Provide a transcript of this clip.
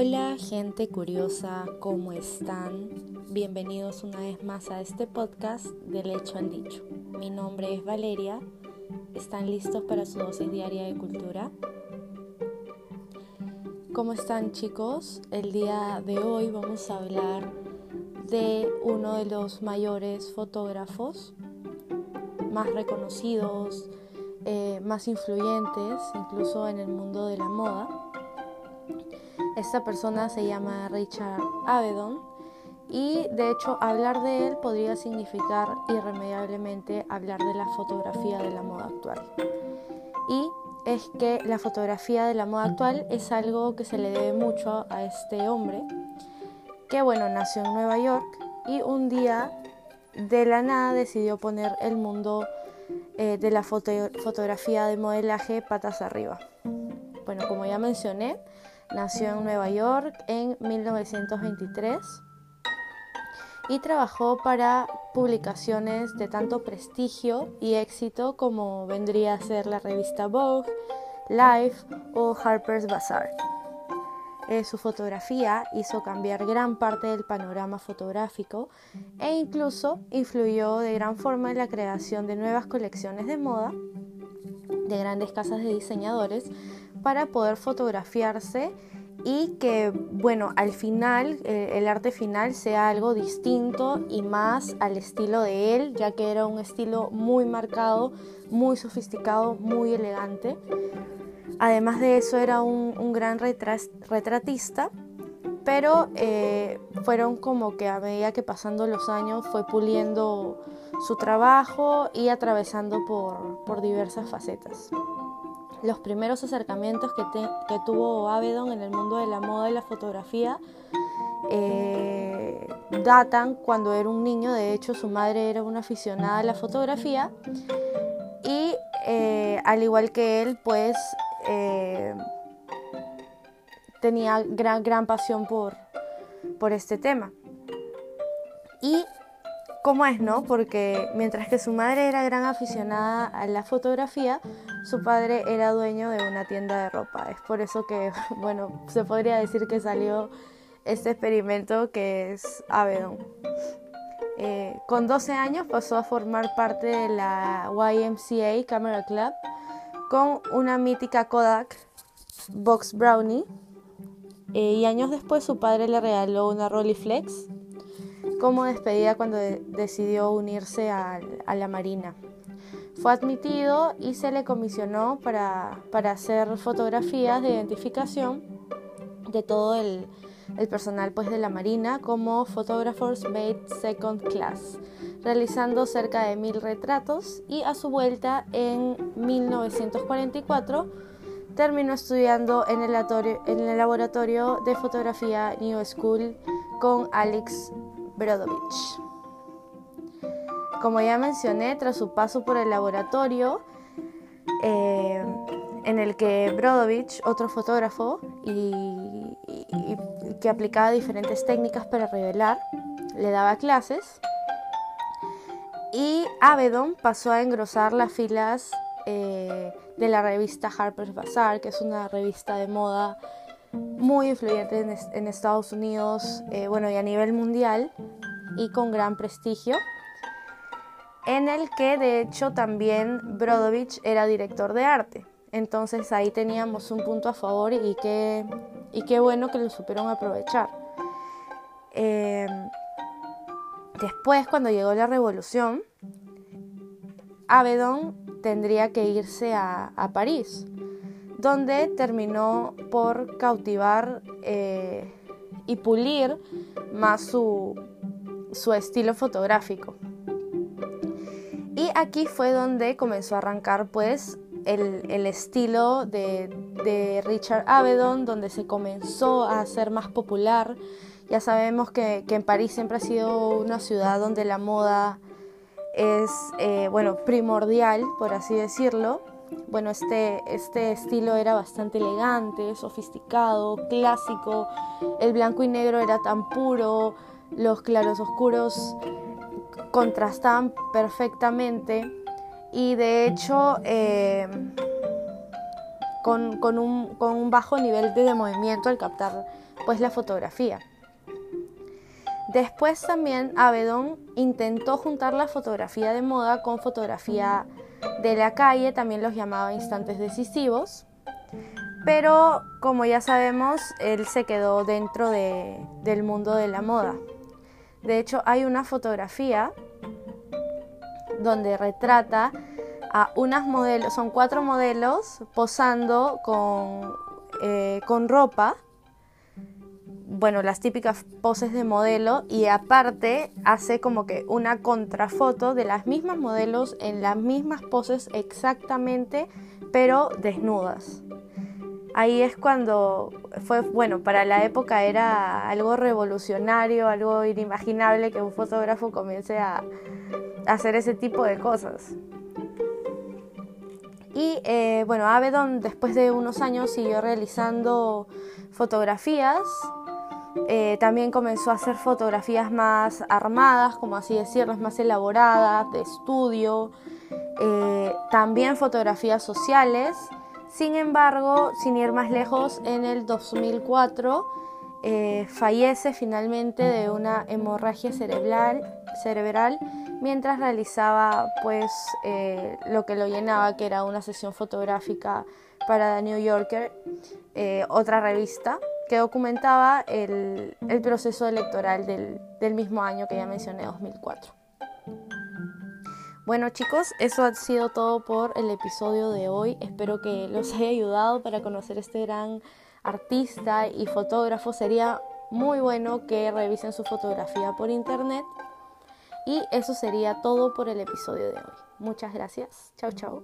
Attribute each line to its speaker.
Speaker 1: Hola gente curiosa, ¿cómo están? Bienvenidos una vez más a este podcast del hecho al dicho. Mi nombre es Valeria. ¿Están listos para su dosis diaria de cultura? ¿Cómo están chicos? El día de hoy vamos a hablar de uno de los mayores fotógrafos más reconocidos, eh, más influyentes, incluso en el mundo de la moda. Esta persona se llama Richard Avedon y de hecho hablar de él podría significar irremediablemente hablar de la fotografía de la moda actual. Y es que la fotografía de la moda actual es algo que se le debe mucho a este hombre, que bueno, nació en Nueva York y un día de la nada decidió poner el mundo eh, de la fotografía de modelaje patas arriba. Bueno, como ya mencioné, nació en Nueva York en 1923 y trabajó para publicaciones de tanto prestigio y éxito como vendría a ser la revista Vogue, Life o Harper's Bazaar. Eh, su fotografía hizo cambiar gran parte del panorama fotográfico e incluso influyó de gran forma en la creación de nuevas colecciones de moda de grandes casas de diseñadores para poder fotografiarse y que, bueno, al final eh, el arte final sea algo distinto y más al estilo de él, ya que era un estilo muy marcado, muy sofisticado, muy elegante. Además de eso era un, gran retratista, pero eh, fueron como que a medida que pasando los años fue puliendo su trabajo y atravesando por diversas facetas. Los primeros acercamientos que, tuvo Avedon en el mundo de la moda y la fotografía eh, datan cuando era un niño, de hecho su madre era una aficionada a la fotografía y eh, al igual que él pues eh, tenía gran, gran pasión por, por este tema. Y cómo es, ¿no? Porque mientras que su madre era gran aficionada a la fotografía, su padre era dueño de una tienda de ropa. Es por eso que, bueno, se podría decir que salió este experimento que es Avedon. Eh, con 12 años pasó a formar parte de la YMCA Camera Club con una mítica Kodak Box Brownie eh, y años después su padre le regaló una Rolleiflex como despedida cuando decidió unirse a la Marina. Fue admitido y se le comisionó para, hacer fotografías de identificación de todo el, personal pues, de la Marina como Photographers Made Second Class, realizando cerca de mil retratos y a su vuelta en 1944 terminó estudiando en el laboratorio de fotografía New School con Alex Brodovich. Como ya mencioné, tras su paso por el laboratorio, eh, en el que Brodovich, otro fotógrafo, y, que aplicaba diferentes técnicas para revelar, le daba clases, y Avedon pasó a engrosar las filas eh, de la revista Harper's Bazaar, que es una revista de moda muy influyente en, Estados Unidos, eh, bueno, y a nivel mundial, y con gran prestigio en el que de hecho también Brodovich era director de arte. Entonces ahí teníamos un punto a favor y qué, bueno que lo supieron aprovechar. Em, después, cuando llegó la revolución, Avedon tendría que irse a, París, donde terminó por cautivar eh, y pulir más su estilo fotográfico. Aquí fue donde comenzó a arrancar pues el, estilo de, Richard Avedon, donde se comenzó a hacer más popular. Ya sabemos que, en París siempre ha sido una ciudad donde la moda es, eh, bueno, primordial, por así decirlo. Bueno, este, este estilo era bastante elegante, sofisticado, clásico. El blanco y negro era tan puro, los claros oscuros contrastaban perfectamente y de hecho eh, con, un, bajo nivel de movimiento al captar pues la fotografía. Después también Avedon intentó juntar la fotografía de moda con fotografía de la calle, también los llamaba instantes decisivos, pero como ya sabemos, él se quedó dentro del mundo de la moda. De hecho, hay una fotografía donde retrata a unas modelos, son cuatro modelos posando con, eh, con ropa, bueno, las típicas poses de modelo y aparte hace como que una contrafoto de las mismas modelos en las mismas poses exactamente, pero desnudas. Ahí es cuando fue, bueno, para la época era algo revolucionario, algo inimaginable que un fotógrafo comience a, hacer ese tipo de cosas. Y eh, bueno, Avedon después de unos años siguió realizando fotografías. Eh, también comenzó a hacer fotografías más armadas, como así decirlo, más elaboradas, de estudio. Eh, también fotografías sociales. Sin embargo, sin ir más lejos, en el 2004 fallece finalmente de una hemorragia cerebral, cerebral mientras realizaba pues eh, lo que lo llenaba, que era una sesión fotográfica para The New Yorker, eh, otra revista, que documentaba el, proceso electoral del, del mismo año que ya mencioné, 2004. Bueno chicos, eso ha sido todo por el episodio de hoy. Espero que los haya ayudado para conocer este gran artista y fotógrafo. Sería muy bueno que revisen su fotografía por internet y eso sería todo por el episodio de hoy. Muchas gracias. Chao, chao.